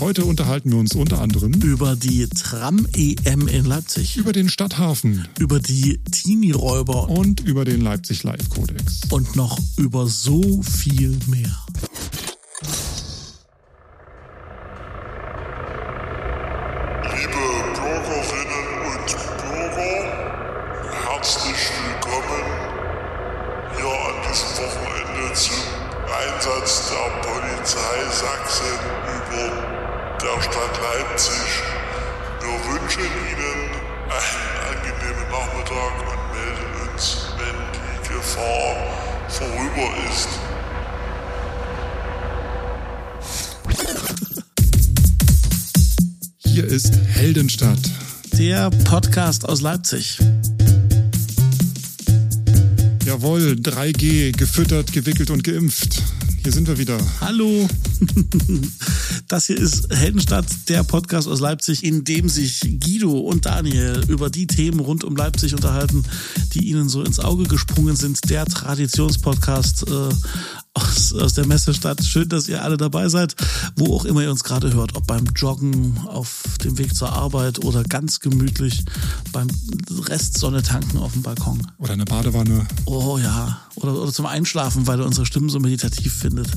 Heute unterhalten wir uns unter anderem über die Tram-EM in Leipzig, über den Stadthafen, über die Teenie-Räuber und über den Leipzig Live-Kodex. Und noch über so viel mehr. Aus Leipzig. Jawohl, 3G, gefüttert, gewickelt und geimpft. Hier sind wir wieder. Hallo. Das hier ist Heldenstadt, der Podcast aus Leipzig, in dem sich Guido und Daniel über die Themen rund um Leipzig unterhalten, die ihnen so ins Auge gesprungen sind. Der Traditionspodcast äh, aus, aus der Messestadt. Schön, dass ihr alle dabei seid, wo auch immer ihr uns gerade hört. Ob beim Joggen, auf dem Weg zur Arbeit oder ganz gemütlich beim Restsonne tanken auf dem Balkon. Oder eine Badewanne. Oh ja. Oder, oder zum Einschlafen, weil ihr unsere Stimmen so meditativ findet.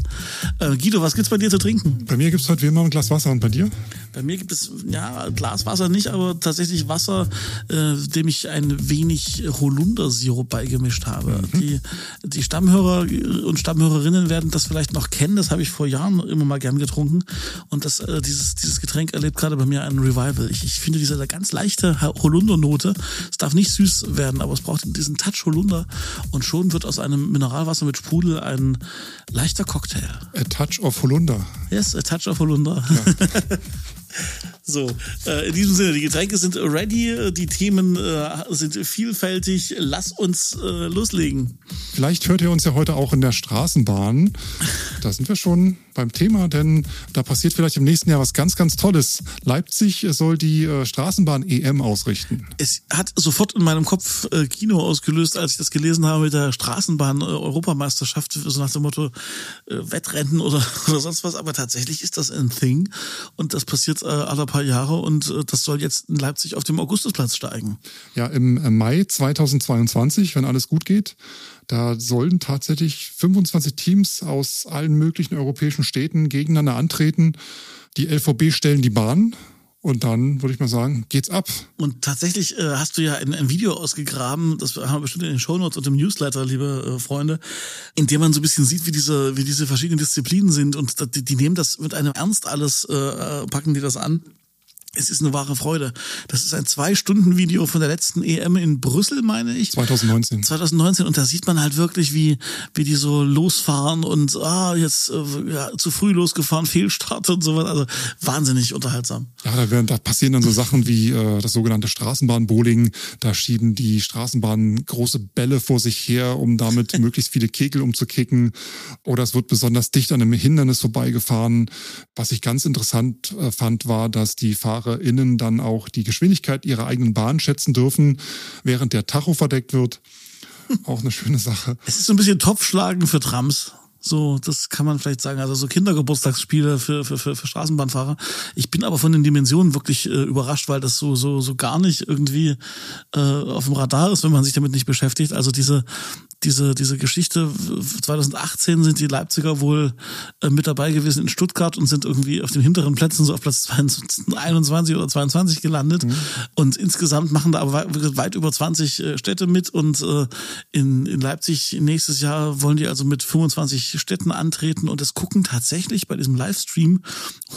Äh, Guido, was gibt's bei dir zu trinken? Bei mir gibt's heute wie immer ein Glas Wasser und bei dir? Bei mir gibt es, ja, Glas Wasser nicht, aber tatsächlich Wasser, äh, dem ich ein wenig Holundersirup beigemischt habe. Mhm. Die, die Stammhörer und Stammhörerinnen werden das vielleicht noch kennen. Das habe ich vor Jahren immer mal gern getrunken. Und das, äh, dieses, dieses Getränk erlebt gerade bei mir einen Revival. Ich, ich finde diese ganz leichte Holundernote, es darf nicht süß werden, aber es braucht diesen Touch Holunder. Und schon wird aus einem Mineralwasser mit Sprudel ein leichter Cocktail. A touch of Holunder. Yes, a touch of Holunder. Ja. So, äh, in diesem Sinne, die Getränke sind ready, die Themen äh, sind vielfältig. Lass uns äh, loslegen. Vielleicht hört ihr uns ja heute auch in der Straßenbahn. Da sind wir schon beim Thema, denn da passiert vielleicht im nächsten Jahr was ganz, ganz Tolles. Leipzig soll die äh, Straßenbahn EM ausrichten. Es hat sofort in meinem Kopf äh, Kino ausgelöst, als ich das gelesen habe mit der Straßenbahn-Europameisterschaft, so nach dem Motto äh, Wettrennen oder, oder sonst was. Aber tatsächlich ist das ein Thing und das passiert äh, alle paar Jahre und äh, das soll jetzt in Leipzig auf dem Augustusplatz steigen. Ja, im äh, Mai 2022, wenn alles gut geht. Da sollen tatsächlich 25 Teams aus allen möglichen europäischen Städten gegeneinander antreten. Die LVB stellen die Bahn und dann würde ich mal sagen, geht's ab. Und tatsächlich äh, hast du ja ein, ein, Video ausgegraben, das haben wir bestimmt in den Shownotes und im Newsletter, liebe äh, Freunde, in dem man so ein bisschen sieht, wie diese, wie diese verschiedenen Disziplinen sind. Und die, die nehmen das mit einem Ernst alles, äh, äh packen die das an. Es ist eine wahre Freude. Das ist ein Zwei-Stunden-Video von der letzten EM in Brüssel, meine ich. 2019. 2019. Und da sieht man halt wirklich, wie, wie die so losfahren und ah, jetzt äh, ja, zu früh losgefahren, Fehlstart und sowas. Also wahnsinnig unterhaltsam. Ja, da, werden, da passieren dann so Sachen wie äh, das sogenannte Straßenbahnbowling. Da schieben die Straßenbahnen große Bälle vor sich her, um damit möglichst viele Kegel umzukicken. Oder es wird besonders dicht an einem Hindernis vorbeigefahren. Was ich ganz interessant äh, fand, war, dass die Fahrer FahrerInnen dann auch die Geschwindigkeit ihrer eigenen Bahn schätzen dürfen, während der Tacho verdeckt wird. Auch eine schöne Sache. Es ist so ein bisschen Topfschlagen für Trams. So, das kann man vielleicht sagen. Also so Kindergeburtstagsspiele für, für, für, für Straßenbahnfahrer. Ich bin aber von den Dimensionen wirklich äh, überrascht, weil das so, so, so gar nicht irgendwie äh, auf dem Radar ist, wenn man sich damit nicht beschäftigt. Also diese, diese, diese Geschichte, 2018 sind die Leipziger wohl äh, mit dabei gewesen in Stuttgart und sind irgendwie auf den hinteren Plätzen so auf Platz 21 oder 22 gelandet. Mhm. Und insgesamt machen da aber weit, weit über 20 äh, Städte mit und äh, in, in Leipzig nächstes Jahr wollen die also mit 25 Städten antreten und es gucken tatsächlich bei diesem Livestream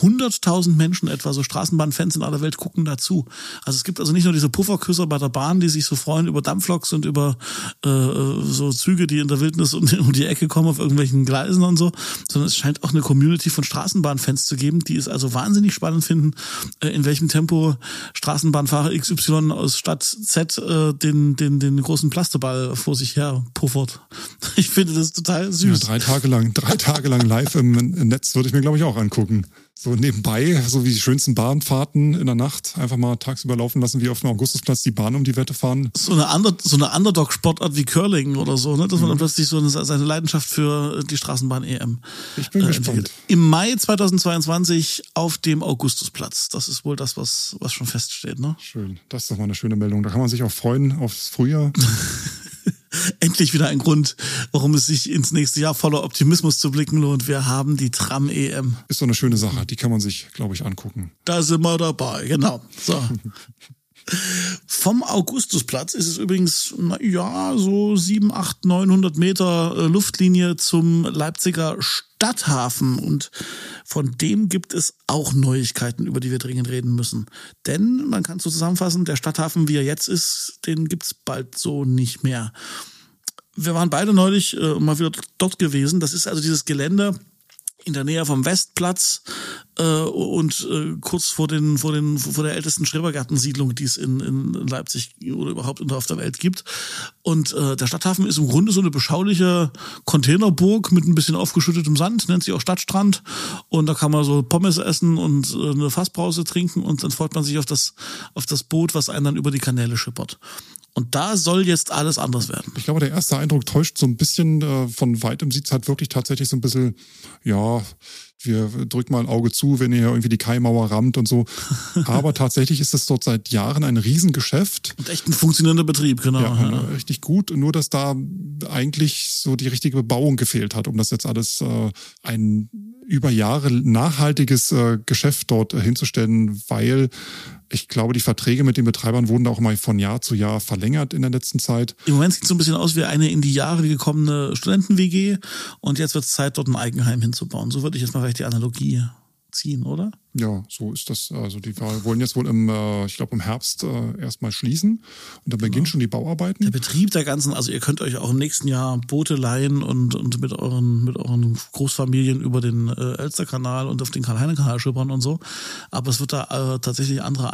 100.000 Menschen etwa, so Straßenbahnfans in aller Welt gucken dazu. Also es gibt also nicht nur diese Pufferküsser bei der Bahn, die sich so freuen über Dampfloks und über äh, so Züge, die in der Wildnis um die Ecke kommen auf irgendwelchen Gleisen und so, sondern es scheint auch eine Community von Straßenbahnfans zu geben, die es also wahnsinnig spannend finden, äh, in welchem Tempo Straßenbahnfahrer XY aus Stadt Z äh, den, den, den großen Plasteball vor sich her puffert. Ich finde das total süß. Ja, drei Tage Tage lang, drei Tage lang live im, Netz würde ich mir, glaube ich, auch angucken. So nebenbei, so wie die schönsten Bahnfahrten in der Nacht, einfach mal tagsüber laufen lassen, wie auf dem Augustusplatz die Bahn um die Wette fahren. So eine, Under, so eine Underdog-Sportart wie Curling oder so, ne? dass man dann plötzlich so eine, seine Leidenschaft für die Straßenbahn-EM Ich bin äh, gespannt. entwickelt. Im Mai 2022 auf dem Augustusplatz. Das ist wohl das, was, was schon feststeht. Ne? Schön. Das ist doch mal eine schöne Meldung. Da kann man sich auch freuen aufs Frühjahr. Endlich wieder ein Grund, warum es sich ins nächste Jahr voller Optimismus zu blicken lohnt. Wir haben die Tram-EM. Ist doch eine schöne Sache. Die kann man sich, glaube ich, angucken. Da sind wir dabei, genau. So. Vom Augustusplatz ist es übrigens, na ja, so 7, 8, 900 Meter äh, Luftlinie zum Leipziger Stadthafen. Und von dem gibt es auch Neuigkeiten, über die wir dringend reden müssen. Denn, man kann es so zusammenfassen, der Stadthafen, wie er jetzt ist, den gibt's bald so nicht mehr. Wir waren beide neulich äh, mal wieder dort gewesen. Das ist also dieses Gelände, in der Nähe vom Westplatz äh, und äh, kurz vor den vor den vor der ältesten Schrebergartensiedlung, die es in, in Leipzig oder überhaupt auf der Welt gibt. Und äh, der Stadthafen ist im Grunde so eine beschauliche Containerburg mit ein bisschen aufgeschüttetem Sand, nennt sich auch Stadtstrand. Und da kann man so Pommes essen und äh, eine Fassbrause trinken und dann freut man sich auf das auf das Boot, was einen dann über die Kanäle schippert. Und da soll jetzt alles anders werden. Ich glaube, der erste Eindruck täuscht so ein bisschen. Äh, von weitem sieht es halt wirklich tatsächlich so ein bisschen, ja, wir drücken mal ein Auge zu, wenn ihr irgendwie die Kaimauer rammt und so. Aber tatsächlich ist es dort seit Jahren ein Riesengeschäft. Und echt ein funktionierender Betrieb, genau. Ja, ja. richtig gut. Nur, dass da eigentlich so die richtige Bebauung gefehlt hat, um das jetzt alles äh, ein über Jahre nachhaltiges äh, Geschäft dort äh, hinzustellen, weil ich glaube, die Verträge mit den Betreibern wurden auch mal von Jahr zu Jahr verlängert in der letzten Zeit. Im Moment sieht es so ein bisschen aus wie eine in die Jahre gekommene Studenten-WG und jetzt wird es Zeit, dort ein Eigenheim hinzubauen. So würde ich jetzt mal vielleicht die Analogie ziehen, oder? Ja, so ist das. Also die wollen jetzt wohl im, äh, ich glaube im Herbst äh, erstmal schließen und da beginnen schon die Bauarbeiten. Der Betrieb der ganzen, also ihr könnt euch auch im nächsten Jahr Boote leihen und, und mit euren mit euren Großfamilien über den äh, Elsterkanal und auf den Karl-Heine-Kanal schippern und so. Aber es wird da äh, tatsächlich andere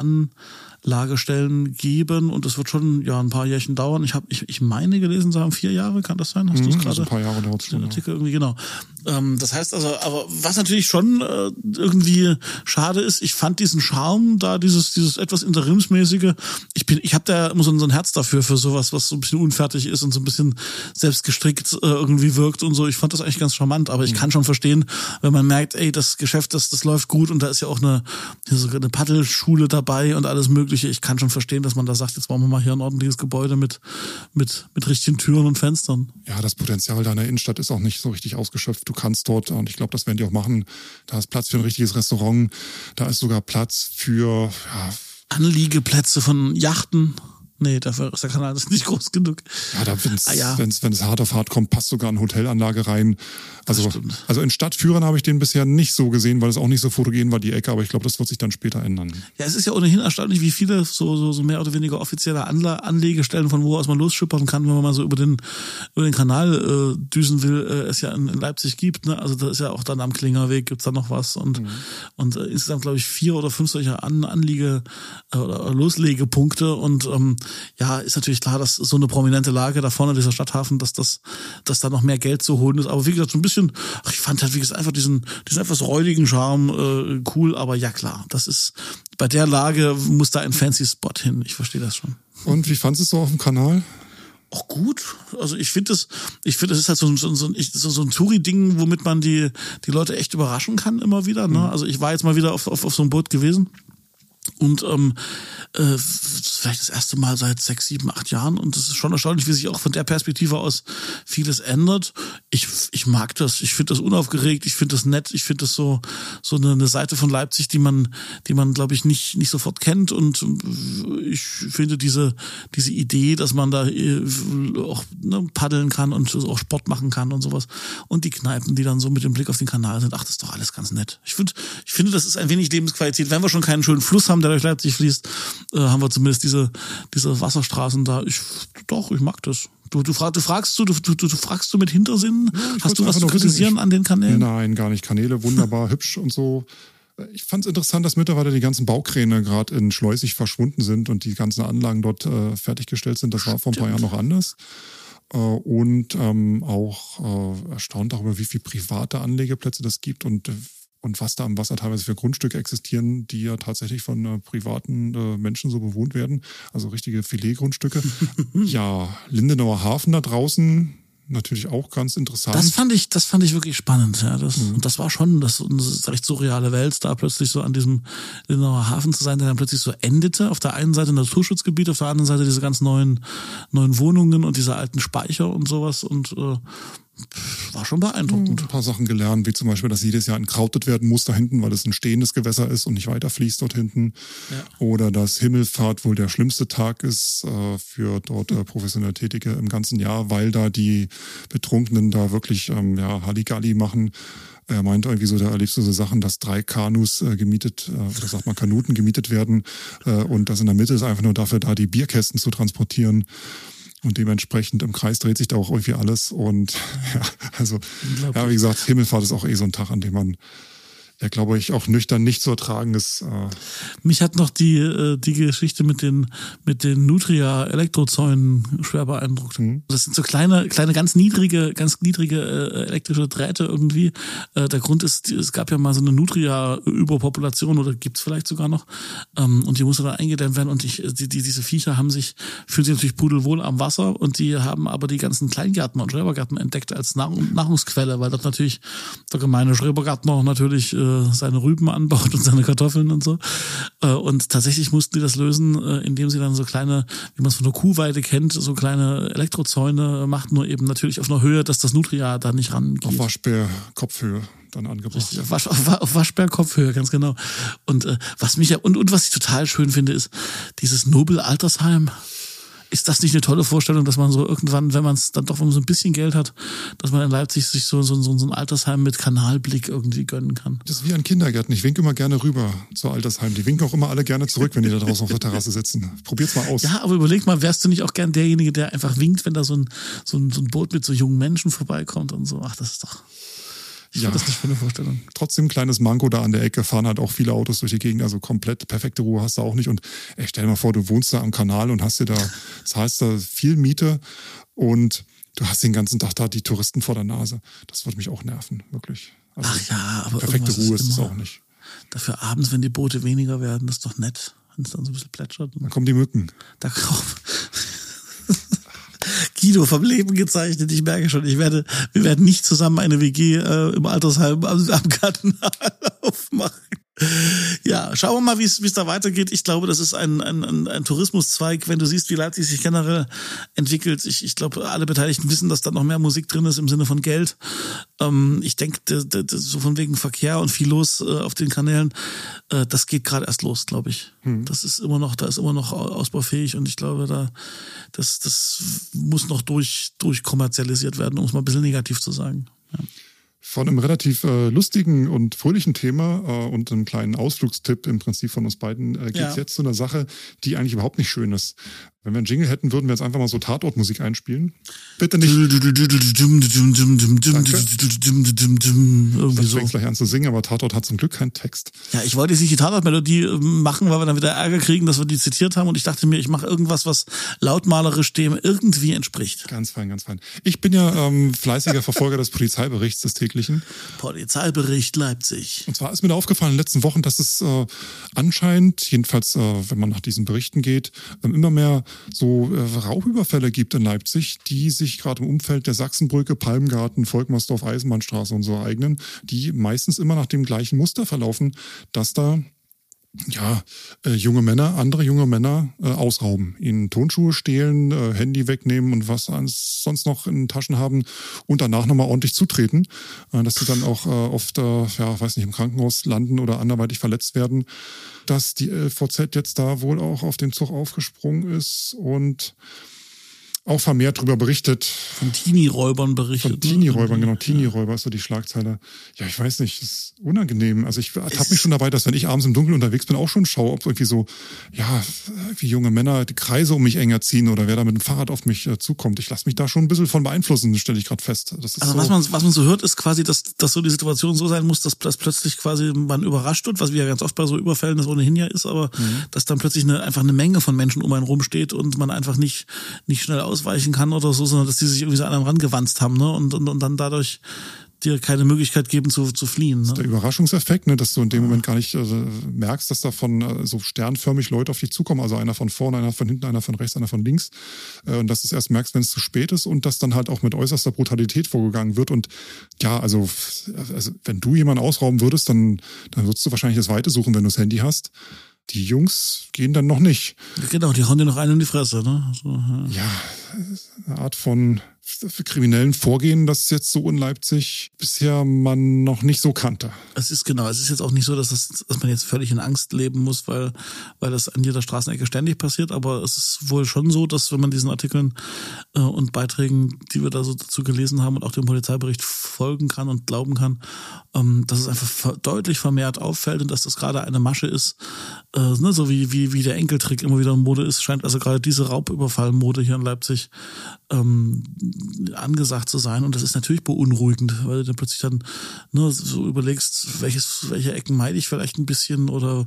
Anlagestellen geben und es wird schon ja ein paar Jährchen dauern. Ich habe ich, ich meine gelesen, sagen vier Jahre, kann das sein? Hast du es Mhm, gerade? also ein paar Jahre dauert es den schon. Ja. Artikel irgendwie, genau. Ähm, das heißt also, aber was natürlich schon äh, irgendwie schade ist, ich fand diesen Charme da, dieses, dieses etwas interimsmäßige, ich bin, ich habe da immer so ein, so ein Herz dafür, für sowas, was so ein bisschen unfertig ist und so ein bisschen selbstgestrickt äh, irgendwie wirkt und so. Ich fand das eigentlich ganz charmant, aber ich kann schon verstehen, wenn man merkt, ey, das Geschäft, das, das läuft gut und da ist ja auch eine, hier so eine Paddelschule dabei und alles mögliche. Ich kann schon verstehen, dass man da sagt, jetzt bauen wir mal hier ein ordentliches Gebäude mit, mit, mit richtigen Türen und Fenstern. Ja, das Potenzial deiner Innenstadt ist auch nicht so richtig ausgeschöpft. Du kannst dort, und ich glaube, das werden die auch machen, da ist Platz für ein richtiges Restaurant, da ist sogar Platz für, ja, Anliegeplätze von Yachten. Nee, dafür ist der Kanal das nicht groß genug. ja, da, wenn's, Ah, ja. wenn's, wenn es hart auf hart kommt, passt sogar eine Hotelanlage rein. Also, also in Stadtführern habe ich den bisher nicht so gesehen, weil es auch nicht so fotogen war, die Ecke, aber ich glaube, das wird sich dann später ändern. Ja, es ist ja ohnehin erstaunlich, wie viele so, so, so mehr oder weniger offizielle Anla Anlegestellen, von wo aus man losschippern kann, wenn man mal so über den, über den Kanal äh, düsen will, äh, es ja in, in Leipzig gibt. Ne? Also da ist ja auch dann am Klingerweg gibt's da noch was und, Mhm. und äh, insgesamt, glaube ich, vier oder fünf solcher An Anliege- äh, oder Loslegepunkte. Und ähm, ja, ist natürlich klar, dass so eine prominente Lage da vorne, dieser Stadthafen, dass das, dass da noch mehr Geld zu holen ist. Aber wie gesagt, so ein bisschen, ach, ich fand halt, wie gesagt, einfach diesen, diesen etwas räudigen Charme äh, cool, aber ja klar, das ist bei der Lage muss da ein fancy Spot hin. Ich verstehe das schon. Und wie fandest du es so auf dem Kanal? Auch gut. Also ich finde das, ich finde, das ist halt so, ein- so, ein- so, ein- so, so ein Touri-Ding, womit man die, die Leute echt überraschen kann immer wieder. Ne? Also ich war jetzt mal wieder auf, auf, auf so einem Boot gewesen. Und ähm, äh, vielleicht das erste Mal seit sechs, sieben, acht Jahren. Und es ist schon erstaunlich, wie sich auch von der Perspektive aus vieles ändert. Ich, ich mag das. Ich finde das unaufgeregt. Ich finde das nett. Ich finde das so so eine, eine Seite von Leipzig, die man, die man, glaube ich, nicht nicht sofort kennt. Und äh, ich finde diese diese Idee, dass man da äh, auch ne, paddeln kann und auch Sport machen kann und sowas. Und die Kneipen, die dann so mit dem Blick auf den Kanal sind. Ach, das ist doch alles ganz nett. Ich finde, ich finde, das ist ein wenig Lebensqualität. Wenn wir schon keinen schönen Fluss haben, der durch Leipzig fließt, äh, haben wir zumindest diese, diese Wasserstraßen da. Ich, doch, ich mag das. Du, du, frag, du fragst du, du, du, du fragst du mit Hintersinn? ich Hast du was zu kritisieren ich- an den Kanälen? Nein, gar nicht. Kanäle wunderbar, hübsch und so. Ich fand es interessant, dass mittlerweile die ganzen Baukräne gerade in Schleusig verschwunden sind und die ganzen Anlagen dort äh, fertiggestellt sind. Das war vor ein paar Jahren noch anders. äh, und ähm, auch äh, erstaunt darüber, wie viele private Anlegeplätze das gibt und äh, und was da am Wasser teilweise für Grundstücke existieren, die ja tatsächlich von äh, privaten äh, Menschen so bewohnt werden. Also richtige Filetgrundstücke. ja, Lindenauer Hafen da draußen, natürlich auch ganz interessant. Das fand ich, das fand ich wirklich spannend. Ja, das, mhm. und das war schon das, das recht surreale Welt, da plötzlich so an diesem Lindenauer Hafen zu sein, der dann plötzlich so endete. Auf der einen Seite Naturschutzgebiet, auf der anderen Seite diese ganz neuen, neuen Wohnungen und diese alten Speicher und sowas. Und äh, war schon beeindruckend. Ein paar Sachen gelernt, wie zum Beispiel, dass jedes Jahr entkrautet werden muss da hinten, weil es ein stehendes Gewässer ist und nicht weiter fließt dort hinten. Ja. Oder dass Himmelfahrt wohl der schlimmste Tag ist äh, für dort äh, professionell Tätige im ganzen Jahr, weil da die Betrunkenen da wirklich ähm, ja, Halligalli machen. Er meinte irgendwie so, da erlebst du so Sachen, dass drei Kanus äh, gemietet, äh, oder sagt man Kanuten gemietet werden äh, und das in der Mitte ist einfach nur dafür da, die Bierkästen zu transportieren. Und dementsprechend im Kreis dreht sich da auch irgendwie alles. Und ja, also, ja, wie gesagt, Himmelfahrt ist auch eh so ein Tag, an dem man ja, glaube ich, auch nüchtern nicht zu ertragen ist. Äh Mich hat noch die, äh, die Geschichte mit den, mit den Nutria-Elektrozäunen schwer beeindruckt. Mhm. Das sind so kleine, kleine, ganz niedrige, ganz niedrige äh, elektrische Drähte irgendwie. Äh, der Grund ist, es gab ja mal so eine Nutria-Überpopulation oder gibt's vielleicht sogar noch. Ähm, und die musste dann eingedämmt werden. Und ich, die, die, diese Viecher haben sich, fühlen sich natürlich pudelwohl am Wasser und die haben aber die ganzen Kleingärten und Schrebergärten entdeckt als Nahrung, Nahrungsquelle, weil dort natürlich der gemeine Schrebergärtner natürlich äh, seine Rüben anbaut und seine Kartoffeln und so. Äh, und tatsächlich mussten die das lösen, äh, indem sie dann so kleine, wie man es von der Kuhweide kennt, so kleine Elektrozäune macht, nur eben natürlich auf einer Höhe, dass das Nutria da nicht rangeht. Auf Waschbär-Kopfhöhe dann angebracht. Auf, Wasch, auf, auf Waschbär-Kopfhöhe, ganz genau. Und äh, was mich ja, und, und was ich total schön finde, ist dieses Nobel-Altersheim ist das nicht eine tolle Vorstellung, dass man so irgendwann, wenn man es dann doch so ein bisschen Geld hat, dass man in Leipzig sich so, so, so, so ein Altersheim mit Kanalblick irgendwie gönnen kann? Das ist wie ein Kindergarten. Ich winke immer gerne rüber zur Altersheim. Die winken auch immer alle gerne zurück, wenn die da draußen auf der Terrasse sitzen. Probiert's mal aus. Ja, aber überleg mal, wärst du nicht auch gern derjenige, der einfach winkt, wenn da so ein, so ein, so ein Boot mit so jungen Menschen vorbeikommt und so? Ach, das ist doch. Ich ja, das nicht für eine Vorstellung. Trotzdem kleines Manko da an der Ecke, fahren halt auch viele Autos durch die Gegend, also komplett perfekte Ruhe hast du auch nicht. Und ey, stell dir mal vor, du wohnst da am Kanal und hast dir da, zahlst da viel Miete und du hast den ganzen Tag da die Touristen vor der Nase. Das würde mich auch nerven, wirklich. Also Ach ja, aber perfekte Ruhe ist es auch nicht. Dafür abends, wenn die Boote weniger werden, das ist doch nett, wenn es dann so ein bisschen plätschert. Dann kommen die Mücken. Da kommen. Guido vom Leben gezeichnet. Ich merke schon, ich werde, wir werden nicht zusammen eine WG äh, im Altersheim am, am Kanal aufmachen. Ja, schauen wir mal, wie es da weitergeht. Ich glaube, das ist ein, ein, ein, Tourismuszweig, wenn du siehst, wie Leipzig sich generell entwickelt. Ich, ich glaube, alle Beteiligten wissen, dass da noch mehr Musik drin ist im Sinne von Geld. Ähm, ich denke, so von wegen Verkehr und viel los äh, auf den Kanälen, äh, das geht gerade erst los, glaube ich. Hm. Das ist immer noch, da ist immer noch ausbaufähig und ich glaube, da das, das muss noch durch, durch kommerzialisiert werden, um es mal ein bisschen negativ zu sagen. Ja. Von einem relativ äh, lustigen und fröhlichen Thema äh, und einem kleinen Ausflugstipp im Prinzip von uns beiden äh, geht es ja. jetzt zu einer Sache, die eigentlich überhaupt nicht schön ist. Wenn wir einen Jingle hätten, würden wir jetzt einfach mal so Tatortmusik einspielen. Bitte nicht. Irgendwie so. fängt gleich an zu singen, aber Tatort hat zum Glück keinen Text. Ja, ich wollte jetzt nicht die Tatortmelodie machen, weil wir dann wieder Ärger kriegen, dass wir die zitiert haben und ich dachte mir, ich mache irgendwas, was lautmalerisch dem irgendwie entspricht. Ganz fein, ganz fein. Ich bin ja ähm, fleißiger Verfolger des Polizeiberichts des täglichen. Polizeibericht Leipzig. Und zwar ist mir da aufgefallen in den letzten Wochen, dass es äh, anscheinend, jedenfalls äh, wenn man nach diesen Berichten geht, äh, immer mehr so äh, Raubüberfälle gibt in Leipzig, die sich gerade im Umfeld der Sachsenbrücke, Palmgarten, Volkmarsdorf, Eisenbahnstraße und so eignen, die meistens immer nach dem gleichen Muster verlaufen, dass da ja, äh, junge Männer, andere junge Männer äh, ausrauben, ihnen Tonschuhe stehlen, äh, Handy wegnehmen und was sonst noch in Taschen haben und danach nochmal ordentlich zutreten, äh, dass sie dann auch äh, oft, äh, ja, weiß nicht, im Krankenhaus landen oder anderweitig verletzt werden, dass die LVZ jetzt da wohl auch auf den Zug aufgesprungen ist und auch vermehrt darüber berichtet. Von Teenie-Räubern berichtet. Von Teenie-Räubern, genau. Teenie-Räuber ist so die Schlagzeile. Ja, ich weiß nicht, das ist unangenehm. Also ich habe mich schon dabei, dass wenn ich abends im Dunkeln unterwegs bin, auch schon schaue, ob irgendwie so, ja, wie junge Männer die Kreise um mich enger ziehen oder wer da mit dem Fahrrad auf mich äh, zukommt. Ich lasse mich da schon ein bisschen von beeinflussen, stelle ich gerade fest. also so. was man, was man so hört, ist quasi, dass, dass so die Situation so sein muss, dass, dass plötzlich quasi man überrascht wird, was wie ja ganz oft bei so Überfällen das ohnehin ja ist, aber mhm. dass dann plötzlich eine, einfach eine Menge von Menschen um einen rumsteht und man einfach nicht, nicht schnell ausweichen kann oder so, sondern dass die sich irgendwie so an einem rangewanzt haben, ne? Und, und, und dann dadurch dir keine Möglichkeit geben zu, zu fliehen. Ne? Der Überraschungseffekt, ne, dass du in dem Moment gar nicht äh, merkst, dass da von äh, so sternförmig Leute auf dich zukommen. Also einer von vorne, einer von hinten, einer von rechts, einer von links. Äh, und dass du es erst merkst, wenn es zu spät ist und dass dann halt auch mit äußerster Brutalität vorgegangen wird. Und ja, also, also wenn du jemanden ausrauben würdest, dann, dann würdest du wahrscheinlich das Weite suchen, wenn du das Handy hast. Die Jungs gehen dann noch nicht. Genau, die hauen dir noch einen in die Fresse, ne? So, ja. Ja, eine Art von für kriminellen Vorgehen, das jetzt so in Leipzig bisher man noch nicht so kannte. Es ist genau, es ist jetzt auch nicht so, dass, das, dass man jetzt völlig in Angst leben muss, weil, weil das an jeder Straßenecke ständig passiert, aber es ist wohl schon so, dass wenn man diesen Artikeln äh, und Beiträgen, die wir da so dazu gelesen haben und auch dem Polizeibericht folgen kann und glauben kann, ähm, dass es einfach ver deutlich vermehrt auffällt und dass das gerade eine Masche ist, äh, ne, so wie, wie, wie der Enkeltrick immer wieder in Mode ist, scheint also gerade diese Raubüberfallmode hier in Leipzig ähm, angesagt zu sein. Und das ist natürlich beunruhigend, weil du dann plötzlich dann ne, so überlegst, welches, welche Ecken meide ich vielleicht ein bisschen oder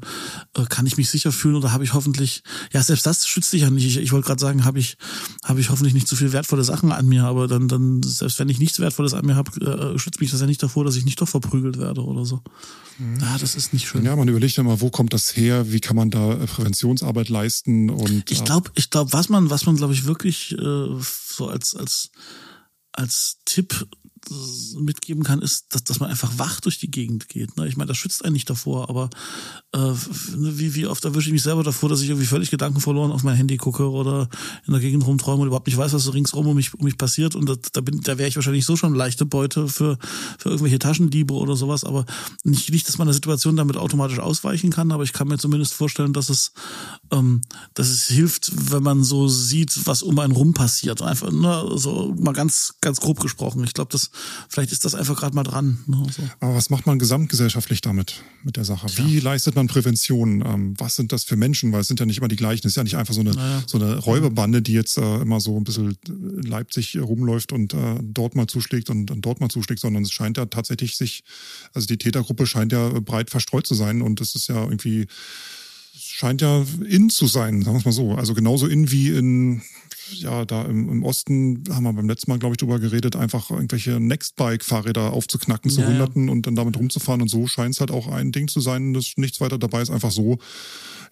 äh, kann ich mich sicher fühlen oder habe ich hoffentlich, ja, selbst das schützt dich ja nicht. Ich, ich wollte gerade sagen, habe ich, habe ich hoffentlich nicht zu viel wertvolle Sachen an mir, aber dann, dann, selbst wenn ich nichts Wertvolles an mir habe, äh, schützt mich das ja nicht davor, dass ich nicht doch verprügelt werde oder so. Mhm. Ja, das ist nicht schön. Ja, man überlegt ja mal, wo kommt das her, wie kann man da äh, Präventionsarbeit leisten und. Ich glaube, ich glaube, was man, was man, glaube ich, wirklich äh, so als, als, als Tipp mitgeben kann, ist, dass, dass man einfach wach durch die Gegend geht. Ne? Ich meine, das schützt einen nicht davor, aber äh, ne, wie, wie oft erwische ich mich selber davor, dass ich irgendwie völlig Gedanken verloren auf mein Handy gucke oder in der Gegend rumträume und überhaupt nicht weiß, was so ringsrum um mich, um mich passiert. Und da, da, da wäre ich wahrscheinlich so schon leichte Beute für, für irgendwelche Taschendiebe oder sowas. Aber nicht, nicht, dass man der Situation damit automatisch ausweichen kann, aber ich kann mir zumindest vorstellen, dass es, ähm, dass es hilft, wenn man so sieht, was um einen rum passiert. Einfach, ne, so mal ganz, ganz grob gesprochen. Ich glaube, das vielleicht ist das einfach gerade mal dran. Ne, so. Aber was macht man gesamtgesellschaftlich damit, mit der Sache? Wie leistet man Prävention? Ähm, was sind das für Menschen? Weil es sind ja nicht immer die gleichen. Es ist ja nicht einfach so eine, naja. so eine Räuberbande, die jetzt äh, immer so ein bisschen in Leipzig rumläuft und äh, dort mal zuschlägt und, und dort mal zuschlägt, sondern es scheint ja tatsächlich sich, also die Tätergruppe scheint ja breit verstreut zu sein und es ist ja irgendwie scheint ja in zu sein, sagen wir es mal so. Also genauso in wie in ja, da im, im Osten haben wir beim letzten Mal, glaube ich, drüber geredet, einfach irgendwelche Nextbike-Fahrräder aufzuknacken zu ja, Hunderten und dann damit rumzufahren. Und so scheint es halt auch ein Ding zu sein, dass nichts weiter dabei ist, einfach so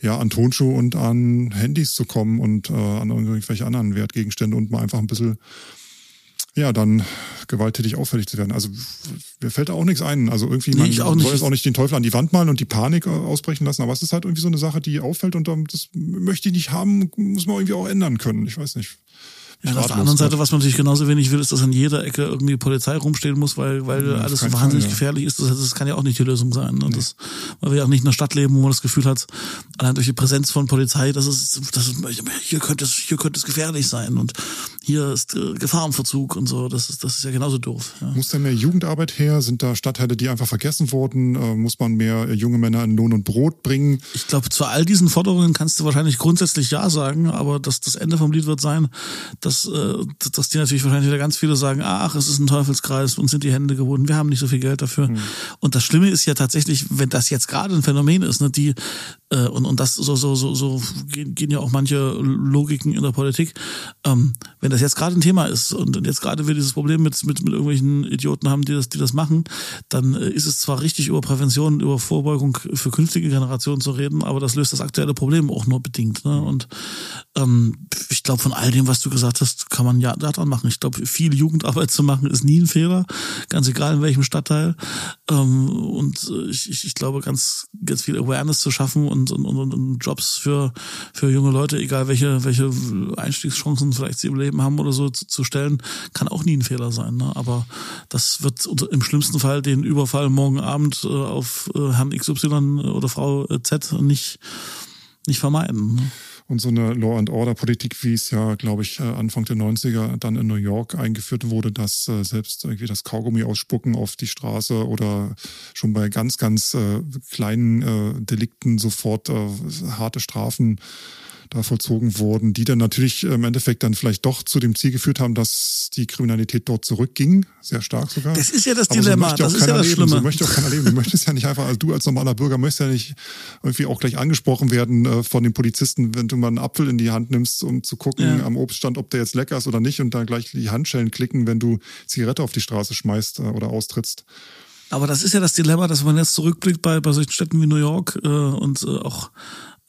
ja, an Tonschuhe und an Handys zu kommen und äh, an irgendwelche anderen Wertgegenstände und mal einfach ein bisschen ja, dann gewalttätig auffällig zu werden. Also mir fällt da auch nichts ein. Also irgendwie, nee, man soll jetzt auch nicht den Teufel an die Wand malen und die Panik äh, ausbrechen lassen, aber es ist halt irgendwie so eine Sache, die auffällt und das möchte ich nicht haben, muss man irgendwie auch ändern können. Ich weiß nicht. Ja, auf der anderen Seite, was man natürlich genauso wenig will, ist, dass an jeder Ecke irgendwie Polizei rumstehen muss, weil, weil ja, alles so wahnsinnig Fall, ja. gefährlich ist. Das, das, kann ja auch nicht die Lösung sein. Und nee. das, weil wir ja auch nicht in einer Stadt leben, wo man das Gefühl hat, allein durch die Präsenz von Polizei, das ist, das hier könnte es, hier könnte es gefährlich sein und hier ist äh, Gefahrenverzug und so. Das ist, das ist ja genauso doof. Ja. Muss da mehr Jugendarbeit her? Sind da Stadtteile, die einfach vergessen wurden? Äh, muss man mehr äh, junge Männer in Lohn und Brot bringen? Ich glaube, zu all diesen Forderungen kannst du wahrscheinlich grundsätzlich ja sagen, aber das, das Ende vom Lied wird sein, dass, äh, dass die natürlich wahrscheinlich wieder ganz viele sagen, ach, es ist ein Teufelskreis, uns sind die Hände gebunden, wir haben nicht so viel Geld dafür. Mhm. Und das Schlimme ist ja tatsächlich, wenn das jetzt gerade ein Phänomen ist, ne, die äh, und, und das so, so, so, so gehen, ja auch manche Logiken in der Politik, ähm, wenn das jetzt gerade ein Thema ist und, jetzt gerade wir dieses Problem mit, mit, mit irgendwelchen Idioten haben, die das, die das machen, dann äh, ist es zwar richtig, über Prävention, über Vorbeugung für künftige Generationen zu reden, aber das löst das aktuelle Problem auch nur bedingt. Ne? Und ähm, ich glaube, von all dem, was du gesagt hast, kann man ja daran machen. Ich glaube, viel Jugendarbeit zu machen, ist nie ein Fehler, ganz egal in welchem Stadtteil. Ähm, und äh, ich, ich, ich glaube, ganz, ganz viel Awareness zu schaffen und, und, und, und Jobs für, für junge Leute, egal welche, welche Einstiegschancen vielleicht sie im Leben haben oder so, zu, zu stellen, kann auch nie ein Fehler sein. Ne? Aber das wird im schlimmsten Fall den Überfall morgen Abend äh, auf äh, Herrn XY oder Frau Z nicht, nicht vermeiden. Ne? Und so eine Law and Order Politik, wie es ja, glaube ich, äh, Anfang der 90er dann in New York eingeführt wurde, dass äh, selbst irgendwie das Kaugummi ausspucken auf die Straße oder schon bei ganz, ganz äh, kleinen Delikten sofort harte Strafen da vollzogen wurden, die dann natürlich im Endeffekt dann vielleicht doch zu dem Ziel geführt haben, dass die Kriminalität dort zurückging, sehr stark sogar. Das ist ja das Aber Dilemma, so das auch ist ja das leben. Schlimme. So möchte auch keiner leben. Du möchtest ja nicht einfach, also du als normaler Bürger möchtest ja nicht irgendwie auch gleich angesprochen werden äh, von den Polizisten, wenn du mal einen Apfel in die Hand nimmst, um zu gucken Ja. am Obststand, ob der jetzt lecker ist oder nicht und dann gleich die Handschellen klicken, wenn du Zigarette auf die Straße schmeißt äh, oder austrittst. Aber das ist ja das Dilemma, dass man jetzt zurückblickt bei, bei solchen Städten wie New York äh, und äh, auch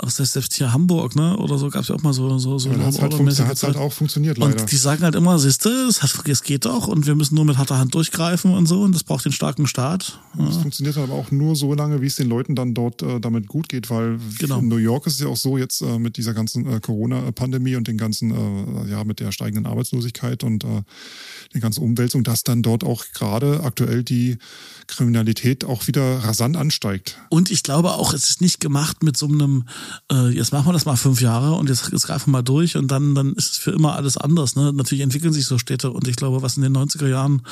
auch selbst selbst hier Hamburg, ne? Oder so gab es ja auch mal so so so Ja, hat es halt, hat's halt auch funktioniert, leider. Und die sagen halt immer, siehste, es, hat- es geht doch und wir müssen nur mit harter Hand durchgreifen und so und das braucht den starken Staat. Das funktioniert aber auch nur so lange, wie es den Leuten dann dort äh, damit gut geht, weil Genau. in New York ist es ja auch so jetzt äh, mit dieser ganzen äh, Corona-Pandemie und den ganzen, äh, ja, mit der steigenden Arbeitslosigkeit und äh, den ganzen Umwälzungen, dass dann dort auch gerade aktuell die Kriminalität auch wieder rasant ansteigt. Und ich glaube auch, es ist nicht gemacht mit so einem, äh, jetzt machen wir das mal fünf Jahre und jetzt, jetzt greifen wir mal durch und dann, dann ist es für immer alles anders. Ne? Natürlich entwickeln sich so Städte und ich glaube, was in den 90er Jahren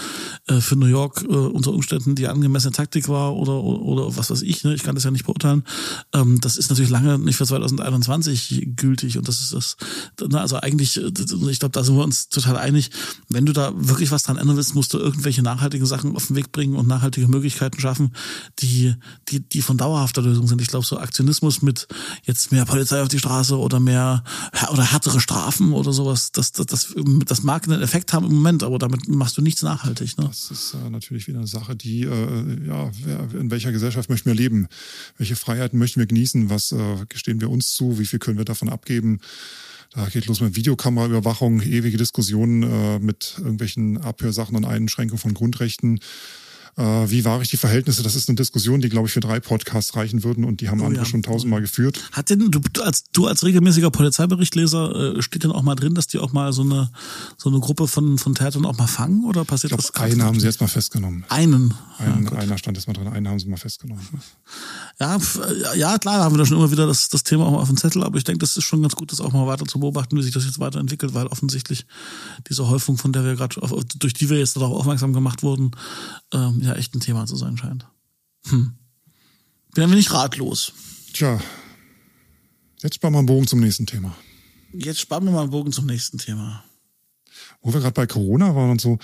äh, für New York äh, unter Umständen die angemessene Taktik war oder, oder was weiß ich, ne? ich kann das ja nicht beurteilen, ähm, das ist natürlich lange nicht für 2021 gültig und das ist das, na, also eigentlich, äh, ich glaube, da sind wir uns total einig, wenn du da wirklich was dran ändern willst, musst du irgendwelche nachhaltigen Sachen auf den Weg bringen und nachhaltige Möglichkeiten schaffen, die, die, die von dauerhafter Lösung sind. Ich glaube, so Aktionismus mit jetzt mehr Polizei auf die Straße oder mehr oder härtere Strafen oder sowas, das, das, das, das mag einen Effekt haben im Moment, aber damit machst du nichts nachhaltig. Ne? Das ist äh, natürlich wieder eine Sache, die, äh, ja, wer, in welcher Gesellschaft möchten wir leben? Welche Freiheiten möchten wir genießen? Was äh, gestehen wir uns zu? Wie viel können wir davon abgeben? Da geht los mit Videokameraüberwachung, ewige Diskussionen äh, mit irgendwelchen Abhörsachen und Einschränkungen von Grundrechten. Äh, wie wahre ich die Verhältnisse? Das ist eine Diskussion, die, glaube ich, für drei Podcasts reichen würden und die haben andere ja. schon tausendmal geführt. Hat denn du als du als regelmäßiger Polizeiberichtleser äh, steht denn auch mal drin, dass die auch mal so eine so eine Gruppe von von Tätern auch mal fangen oder passiert Ich das? glaube, einen haben sie jetzt mal festgenommen. einen. Ein, ja, einer stand jetzt mal drin, einen haben sie mal festgenommen. ja, pf, ja, klar, da haben wir da schon immer wieder das, das Thema auch mal auf dem Zettel, aber ich denke, das ist schon ganz gut, das auch mal weiter zu beobachten, wie sich das jetzt weiterentwickelt, weil offensichtlich diese Häufung, von der wir gerade, durch die wir jetzt darauf aufmerksam gemacht wurden, ähm, ja echt ein Thema zu sein scheint. Hm. Bin ein wenig ratlos. Tja, jetzt spannen wir einen Bogen zum nächsten Thema. Jetzt spannen wir mal einen Bogen zum nächsten Thema. wo wir gerade bei Corona waren und so,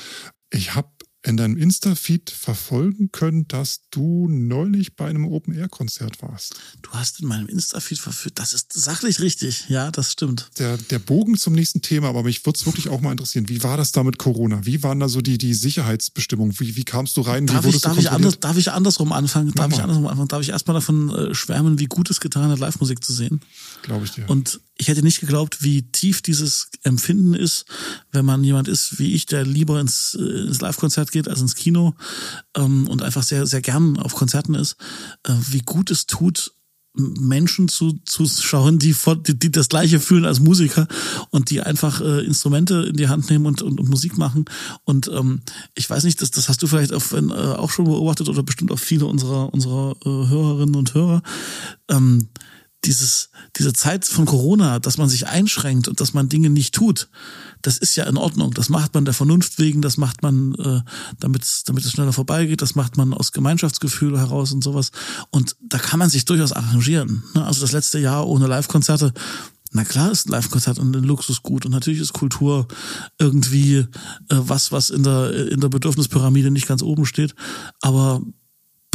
ich habe in deinem Insta-Feed verfolgen können, dass du neulich bei einem Open-Air-Konzert warst. Du hast in meinem Insta-Feed verführt. Das ist sachlich richtig. Ja, das stimmt. Der, der Bogen zum nächsten Thema, aber mich würde es wirklich auch mal interessieren. Wie war das da mit Corona? Wie waren da so die, die Sicherheitsbestimmungen? Wie, wie kamst du rein? Darf ich, darf, ich anders, darf ich andersrum anfangen? Darf Mach ich andersrum anfangen? Darf ich erstmal davon äh, schwärmen, wie gut es getan hat, Live-Musik zu sehen? Glaube ich dir. Und ich hätte nicht geglaubt, wie tief dieses Empfinden ist, wenn man jemand ist wie ich, der lieber ins, äh, ins Live-Konzert geht als ins Kino ähm, und einfach sehr, sehr gern auf Konzerten ist, äh, wie gut es tut, Menschen zu, zu schauen, die, die, die das Gleiche fühlen als Musiker und die einfach äh, Instrumente in die Hand nehmen und, und, und Musik machen. Und ähm, ich weiß nicht, das, das hast du vielleicht auf, äh, auch schon beobachtet oder bestimmt auch viele unserer, unserer äh, Hörerinnen und Hörer. Ähm, dieses, diese Zeit von Corona, dass man sich einschränkt und dass man Dinge nicht tut, das ist ja in Ordnung. Das macht man der Vernunft wegen, das macht man, äh, damit, damit es schneller vorbeigeht, das macht man aus Gemeinschaftsgefühl heraus und sowas. Und da kann man sich durchaus arrangieren. Ne? Also das letzte Jahr ohne Live-Konzerte, na klar ist ein Live-Konzert ein Luxusgut und natürlich ist Kultur irgendwie äh, was, was in der, in der Bedürfnispyramide nicht ganz oben steht. Aber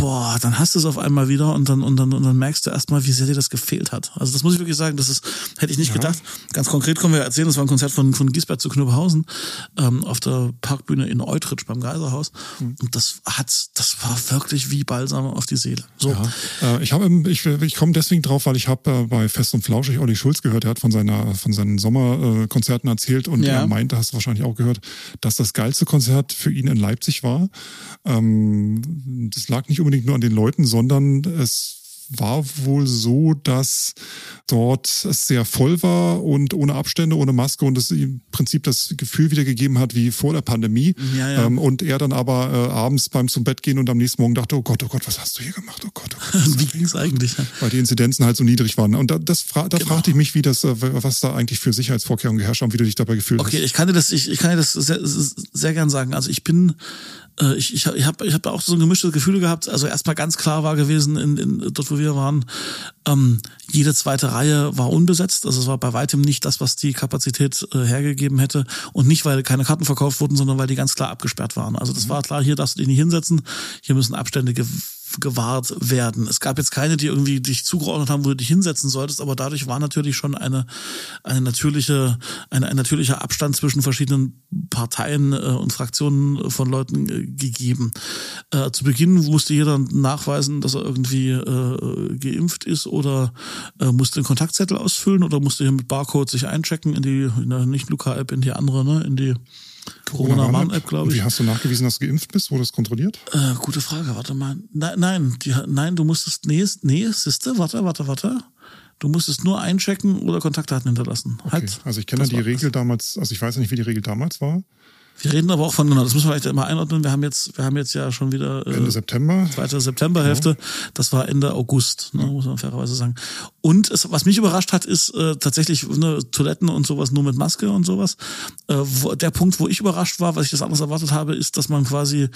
boah, dann hast du es auf einmal wieder und dann, und dann, und dann merkst du erstmal, wie sehr dir das gefehlt hat. Also das muss ich wirklich sagen, das ist, hätte ich nicht gedacht. Ganz konkret können wir erzählen, das war ein Konzert von, von Giesbert zu Knüppelhausen, ähm, auf der Parkbühne in Eutrich beim Geiserhaus. Und das hat, das war wirklich wie Balsam auf die Seele. So. Ja, äh, ich habe, ich, ich komme deswegen drauf, weil ich habe äh, bei Fest und Flauschig Olli Schulz gehört. Er hat von seiner, von seinen Sommerkonzerten äh, erzählt und Ja. er meinte, hast du wahrscheinlich auch gehört, dass das geilste Konzert für ihn in Leipzig war. Ähm, das lag nicht unbedingt nur an den Leuten, sondern es war wohl so, dass dort es sehr voll war und ohne Abstände, ohne Maske und es im Prinzip das Gefühl wiedergegeben hat wie vor der Pandemie. Ja, ja. Ähm, und er dann aber äh, abends beim zum Bett gehen und am nächsten Morgen dachte, oh Gott, oh Gott, was hast du hier gemacht? Oh Gott, oh Gott. Wie ging's eigentlich? Weil die Inzidenzen halt so niedrig waren. Und da, das fra da Genau. fragte ich mich, wie das, äh, was da eigentlich für Sicherheitsvorkehrungen geherrscht haben, wie du dich dabei gefühlt Okay, hast. ich kann dir das, ich, ich kann dir das sehr, sehr gern sagen. Also ich bin, äh, ich, ich, ich habe ich hab auch so ein gemischtes Gefühl gehabt. Also erstmal ganz klar war gewesen, in, in, dort wo wir wir waren, ähm, jede zweite Reihe war unbesetzt. Also es war bei weitem nicht das, was die Kapazität äh, hergegeben hätte. Und nicht, weil keine Karten verkauft wurden, sondern weil die ganz klar abgesperrt waren. Also das war klar, hier darfst du dich nicht hinsetzen, hier müssen Abstände gewahrt werden. Es gab jetzt keine, die irgendwie dich zugeordnet haben, wo du dich hinsetzen solltest, aber dadurch war natürlich schon eine, eine natürliche, eine, ein natürlicher Abstand zwischen verschiedenen Parteien äh, und Fraktionen von Leuten äh, gegeben. Äh, zu Beginn musste jeder nachweisen, dass er irgendwie äh, geimpft ist oder äh, musste einen Kontaktzettel ausfüllen oder musste hier mit Barcode sich einchecken in die, in der nicht Luca-App, in die andere, ne, in die Corona-Warn-App, glaube ich. Wie hast du nachgewiesen, dass du geimpft bist? Wurde das kontrolliert? Äh, gute Frage, warte mal. Nein, nein, die, nein du musstest, nee, nee, siehste, warte, warte, warte. Du musstest nur einchecken oder Kontaktdaten hinterlassen. Okay. Halt. Also ich kenne die Regel damals, also ich weiß nicht, wie die Regel damals war. Wir reden aber auch von, genau, das müssen wir vielleicht immer einordnen. Wir haben jetzt, wir haben jetzt ja schon wieder äh, Ende September. Zweite Septemberhälfte. Genau. Das war Ende August, ne, muss man fairerweise sagen. Und es, was mich überrascht hat, ist äh, tatsächlich ne, Toiletten und sowas nur mit Maske und sowas. Äh, wo, der Punkt, wo ich überrascht war, was ich das anders erwartet habe, ist, dass man quasi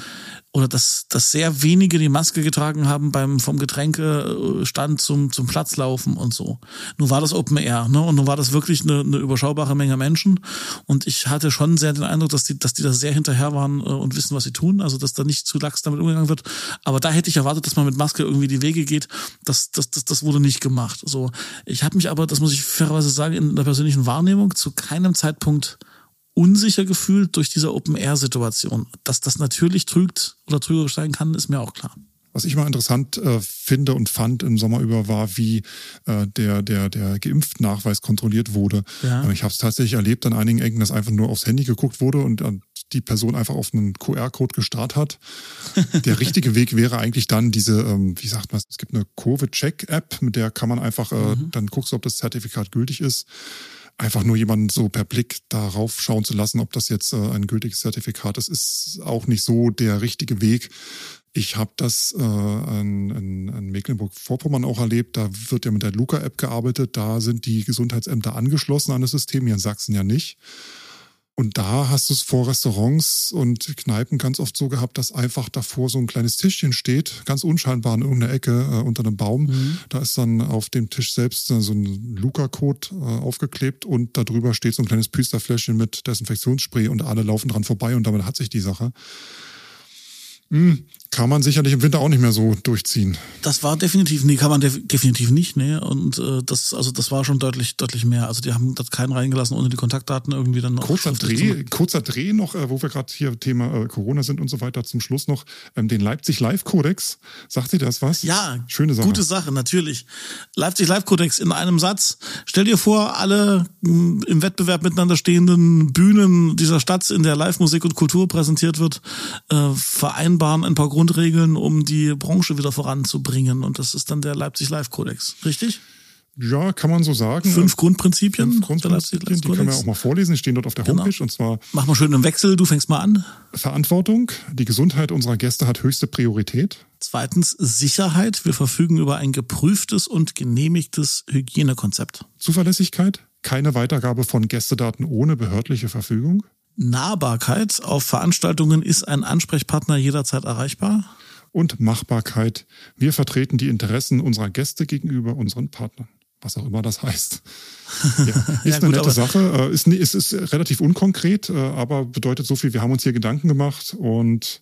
oder dass, dass sehr wenige die Maske getragen haben beim vom Getränkestand zum zum Platzlaufen und so. Nun war das Open Air, ne? Und nun war das wirklich eine, eine überschaubare Menge Menschen. Und ich hatte schon sehr den Eindruck, dass die dass die da sehr hinterher waren äh, und wissen, was sie tun. Also, dass da nicht zu lax damit umgegangen wird. Aber da hätte ich erwartet, dass man mit Maske irgendwie die Wege geht. Das, das, das, das wurde nicht gemacht. So, ich habe mich aber, das muss ich fairerweise sagen, in der persönlichen Wahrnehmung zu keinem Zeitpunkt unsicher gefühlt durch diese Open-Air-Situation. Dass das natürlich trügt oder trügerisch sein kann, ist mir auch klar. Was ich mal interessant äh, finde und fand im Sommer über war, wie äh, der, der, der Geimpftnachweis kontrolliert wurde. Ja. Ich habe es tatsächlich erlebt an einigen Ecken, dass einfach nur aufs Handy geguckt wurde und äh, die Person einfach auf einen QR-Code gestarrt hat. Der richtige Weg wäre eigentlich dann diese, ähm, wie sagt man, es gibt eine Covid-Check-App, mit der kann man einfach, äh, mhm. dann guckst du, ob das Zertifikat gültig ist einfach nur jemanden so per Blick darauf schauen zu lassen, ob das jetzt äh, ein gültiges Zertifikat ist, ist auch nicht so der richtige Weg. Ich habe das äh, in, in, in Mecklenburg-Vorpommern auch erlebt. Da wird ja mit der Luca-App gearbeitet. Da sind die Gesundheitsämter angeschlossen an das System, hier in Sachsen ja nicht. Und da hast du es vor Restaurants und Kneipen ganz oft so gehabt, dass einfach davor so ein kleines Tischchen steht, ganz unscheinbar in irgendeiner Ecke äh, unter einem Baum. Mhm. Da ist dann auf dem Tisch selbst so ein Luca-Code äh, aufgeklebt und darüber steht so ein kleines Püsterfläschchen mit Desinfektionsspray und alle laufen dran vorbei und damit hat sich die Sache. Hm, kann man sicherlich im Winter auch nicht mehr so durchziehen. Das war definitiv, nee, kann man def definitiv nicht, nee. Und äh, das, also das war schon deutlich, deutlich mehr. Also die haben das keinen reingelassen, ohne die Kontaktdaten irgendwie dann noch. Kurzer Dreh, kurzer Dreh noch, äh, wo wir gerade hier Thema äh, Corona sind und so weiter, zum Schluss noch ähm, den Leipzig Live-Kodex. Sagt ihr das was? Ja, schöne Sache. Gute Sache, natürlich. Leipzig Live-Kodex in einem Satz. Stell dir vor, alle mh, hm, im Wettbewerb miteinander stehenden Bühnen dieser Stadt, in der Live-Musik und Kultur präsentiert wird, äh, vereinbaren ein paar Grundregeln, um die Branche wieder voranzubringen. Und das ist dann der Leipzig Live Kodex, richtig? Ja, kann man so sagen. Fünf Grundprinzipien. Fünf Grundprinzipien, die können wir auch mal vorlesen, die stehen dort auf der genau. Homepage. Und zwar. Mach mal schön im Wechsel, du fängst mal an. Verantwortung. Die Gesundheit unserer Gäste hat höchste Priorität. Zweitens Sicherheit. Wir verfügen über ein geprüftes und genehmigtes Hygienekonzept. Zuverlässigkeit. Keine Weitergabe von Gästedaten ohne behördliche Verfügung. Nahbarkeit auf Veranstaltungen ist ein Ansprechpartner jederzeit erreichbar. Und Machbarkeit. Wir vertreten die Interessen unserer Gäste gegenüber unseren Partnern. Was auch immer das heißt. Ja, ist ja, eine nette Sache. Äh, ist, ist, ist relativ unkonkret, äh, aber bedeutet so viel, wir haben uns hier Gedanken gemacht und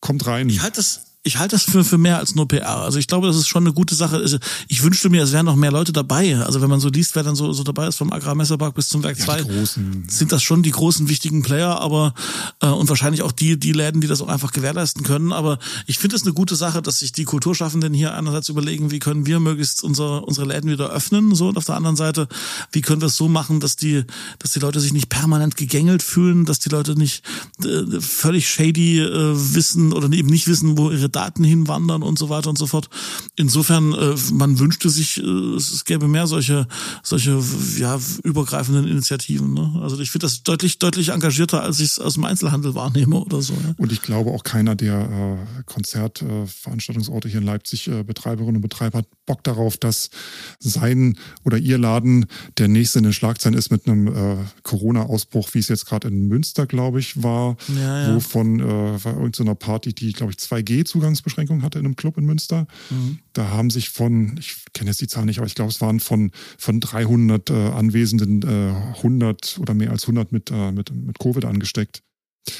kommt rein. Ich halte das ich halte das für, für mehr als nur PR. Also ich glaube, das ist schon eine gute Sache. Ich wünschte mir, es wären noch mehr Leute dabei. Also wenn man so liest, wer dann so, so dabei ist, vom Agrarmesserpark bis zum Werk 2, ja, sind das schon die großen wichtigen Player, aber äh, und wahrscheinlich auch die, die Läden, die das auch einfach gewährleisten können. Aber ich finde es eine gute Sache, dass sich die Kulturschaffenden hier einerseits überlegen, wie können wir möglichst unsere, unsere Läden wieder öffnen, so und auf der anderen Seite, wie können wir es so machen, dass die, dass die Leute sich nicht permanent gegängelt fühlen, dass die Leute nicht äh, völlig shady äh, wissen oder eben nicht wissen, wo ihre Daten hinwandern und so weiter und so fort. Insofern, äh, man wünschte sich, äh, es gäbe mehr solche, solche ja, übergreifenden Initiativen. Ne? Also ich finde das deutlich, deutlich engagierter, als ich es aus dem Einzelhandel wahrnehme oder so. Ja? Und ich glaube auch keiner der äh, Konzertveranstaltungsorte äh, hier in Leipzig, äh, Betreiberinnen und Betreiber, hat Bock darauf, dass sein oder ihr Laden der nächste in den Schlagzeilen ist mit einem äh, Corona-Ausbruch, wie es jetzt gerade in Münster, glaube ich, war, ja, ja. wo von äh, irgendeiner Party, die, glaube ich, 2G zugang Zugangsbeschränkungen hatte in einem Club in Münster. Mhm. Da haben sich von, ich kenne jetzt die Zahl nicht, aber ich glaube, es waren von, von 300 äh, Anwesenden äh, 100 oder mehr als 100 mit, äh, mit, mit Covid angesteckt.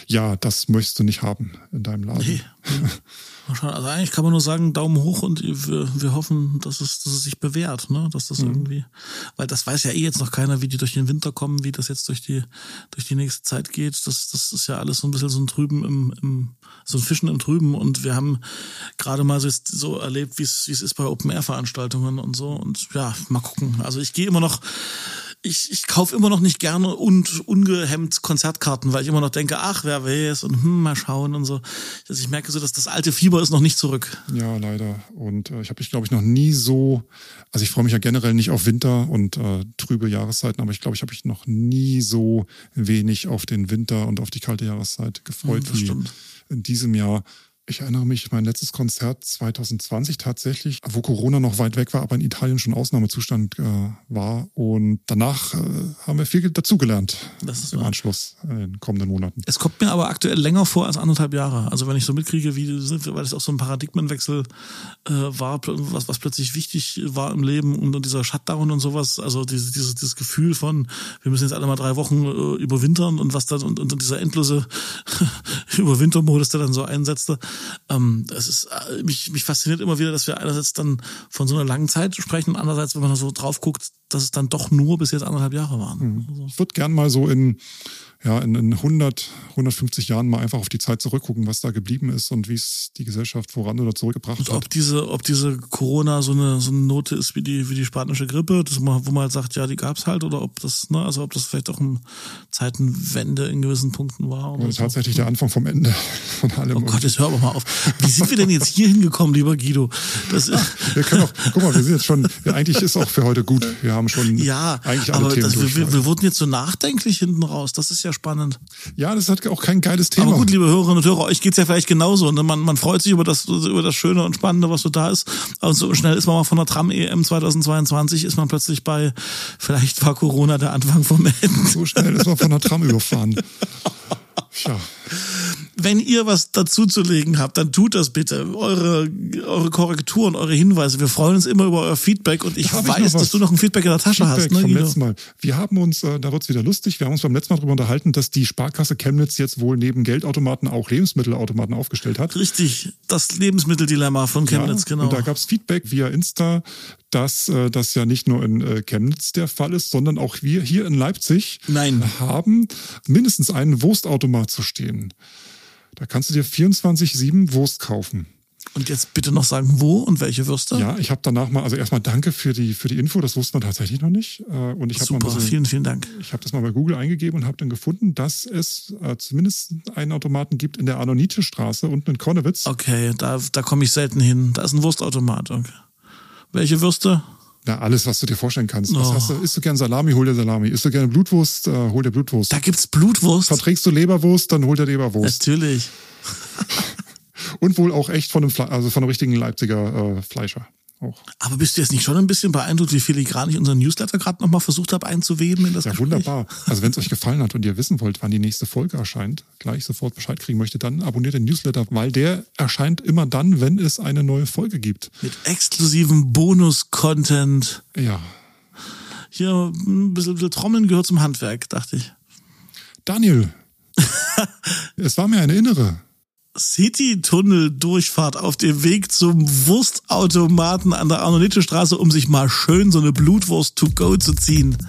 Ja, das möchtest du nicht haben in deinem Laden. Nee. Also eigentlich kann man nur sagen, Daumen hoch und wir, wir hoffen, dass es, dass es sich bewährt, ne? Dass das irgendwie, weil das weiß ja eh jetzt noch keiner, wie die durch den Winter kommen, wie das jetzt durch die, durch die nächste Zeit geht. Das, das ist ja alles so ein bisschen so ein Trüben im, im so ein Fischen im Trüben und wir haben gerade mal so, so erlebt, wie es, wie es ist bei Open-Air-Veranstaltungen und so und ja, mal gucken. Also ich gehe immer noch, ich, ich kaufe immer noch nicht gerne und ungehemmt Konzertkarten, weil ich immer noch denke, ach, wer weiß und hm, mal schauen und so. Also ich merke so, dass das alte Fieber ist noch nicht zurück. Ja, leider. Und äh, ich habe mich, glaube ich, noch nie so, also ich freue mich ja generell nicht auf Winter und äh, trübe Jahreszeiten, aber ich glaube, ich habe mich noch nie so wenig auf den Winter und auf die kalte Jahreszeit gefreut Ja, das wie stimmt. in diesem Jahr. Ich erinnere mich, mein letztes Konzert 2020 tatsächlich, wo Corona noch weit weg war, aber in Italien schon Ausnahmezustand äh, war. Und danach äh, haben wir viel dazugelernt Das ist im wahr. Anschluss in den kommenden Monaten. Es kommt mir aber aktuell länger vor als anderthalb Jahre. Also wenn ich so mitkriege, wie weil es auch so ein Paradigmenwechsel äh, war, was, was plötzlich wichtig war im Leben und, und dieser Shutdown und sowas, also dieses, dieses, dieses Gefühl von, wir müssen jetzt alle mal drei Wochen äh, überwintern und was dann und, und dieser endlose Überwintermodus, der dann so einsetzte. Ähm, es ist äh, mich, mich fasziniert immer wieder, dass wir einerseits dann von so einer langen Zeit sprechen und andererseits, wenn man so drauf guckt, dass es dann doch nur bis jetzt anderthalb Jahre waren. Also, Ich würde gern mal so in, ja, in, in 100, 150 Jahren mal einfach auf die Zeit zurückgucken, was da geblieben ist und wie es die Gesellschaft voran oder zurückgebracht Und hat. ob diese, ob diese Corona so eine, so eine Note ist wie die, wie die spanische Grippe, das wo man halt sagt, ja, die gab's halt, oder ob das, ne, also ob das vielleicht auch eine Zeitenwende in gewissen Punkten war. Oder Oder so. tatsächlich der Anfang vom Ende von allem. Oh Gott, jetzt hör aber mal auf. Wie sind wir denn jetzt hier hingekommen, lieber Guido? Das ist, wir können auch, guck mal, wir sind jetzt schon, ja, eigentlich ist auch für heute gut. Wir haben schon ja, eigentlich alle aber Themen das, durch. wir, wir wurden jetzt so nachdenklich hinten raus. Das ist ja spannend. ja, das hat auch kein geiles Thema. Aber gut, liebe Hörerinnen und Hörer, euch geht's ja vielleicht genauso. Ne? Man, man freut sich über das, über das Schöne und Spannende, was so da ist. Und so schnell ist man mal von der Tram-EM 2022, ist man plötzlich bei, vielleicht war Corona der Anfang vom Ende. so schnell ist man von der Tram überfahren. Ja, Wenn ihr was dazuzulegen habt, dann tut das bitte. Eure, eure Korrekturen, eure Hinweise. Wir freuen uns immer über euer Feedback und ich Da ich weiß, was. dass du noch ein Feedback in der Tasche Feedback hast. Ne, vom Guido? letzten Mal. Wir haben uns, äh, da wird's wieder lustig, wir haben uns beim letzten Mal darüber unterhalten, dass die Sparkasse Chemnitz jetzt wohl neben Geldautomaten auch Lebensmittelautomaten aufgestellt hat. Richtig, das Lebensmitteldilemma von Chemnitz, Ja, genau. Und da gab's Feedback via Insta, dass äh, das ja nicht nur in äh, Chemnitz der Fall ist, sondern auch wir hier in Leipzig Nein. haben mindestens einen Wurstautomat zu stehen. Da kannst du dir 24-7 Wurst kaufen. Und jetzt bitte noch sagen, wo und welche Würste? Ja, ich habe danach mal, also erstmal danke für die für die Info, das wusste man tatsächlich noch nicht. Äh, Und ich habe mal ein Super, bisschen, vielen, vielen Dank. ich habe das mal bei Google eingegeben und habe dann gefunden, dass es äh, zumindest einen Automaten gibt in der Anonite-Straße unten in Konnewitz. Okay, da, da komme ich selten hin. Da ist ein Wurstautomat. Okay. Welche Würste? Na, alles, was du dir vorstellen kannst. Was Oh. hast du? Isst du gern Salami, hol dir Salami. Isst du gerne Blutwurst, äh, hol dir Blutwurst. Da gibt's Blutwurst. Verträgst du Leberwurst, dann hol dir Leberwurst. Natürlich. Und wohl auch echt von einem, Fle also von einem richtigen Leipziger äh, Fleischer. Auch. Aber bist du jetzt nicht schon ein bisschen beeindruckt, wie filigran ich unseren Newsletter gerade nochmal versucht habe einzuweben in das Ja, Gespräch? wunderbar. Also wenn es euch gefallen hat und ihr wissen wollt, wann die nächste Folge erscheint, gleich sofort Bescheid kriegen möchtet, dann abonniert den Newsletter, weil der erscheint immer dann, wenn es eine neue Folge gibt. Mit exklusivem Bonus-Content. Ja. Hier ein bisschen, bisschen Trommeln gehört zum Handwerk, dachte ich. Daniel, es war mir eine innere. City-Tunnel-Durchfahrt auf dem Weg zum Wurstautomaten an der Arnolite-Straße, um sich mal schön so eine Blutwurst to go zu ziehen.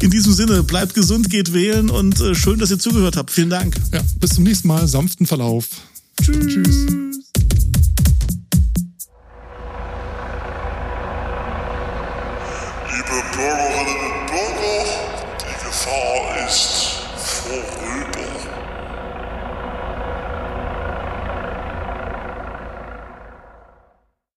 In diesem Sinne, bleibt gesund, geht wählen und äh, schön, dass ihr zugehört habt. Vielen Dank. Ja, bis zum nächsten Mal. Sanften Verlauf. Tschüss. Tschüss. Liebe Bürgerinnen und Bürger, die Gefahr ist.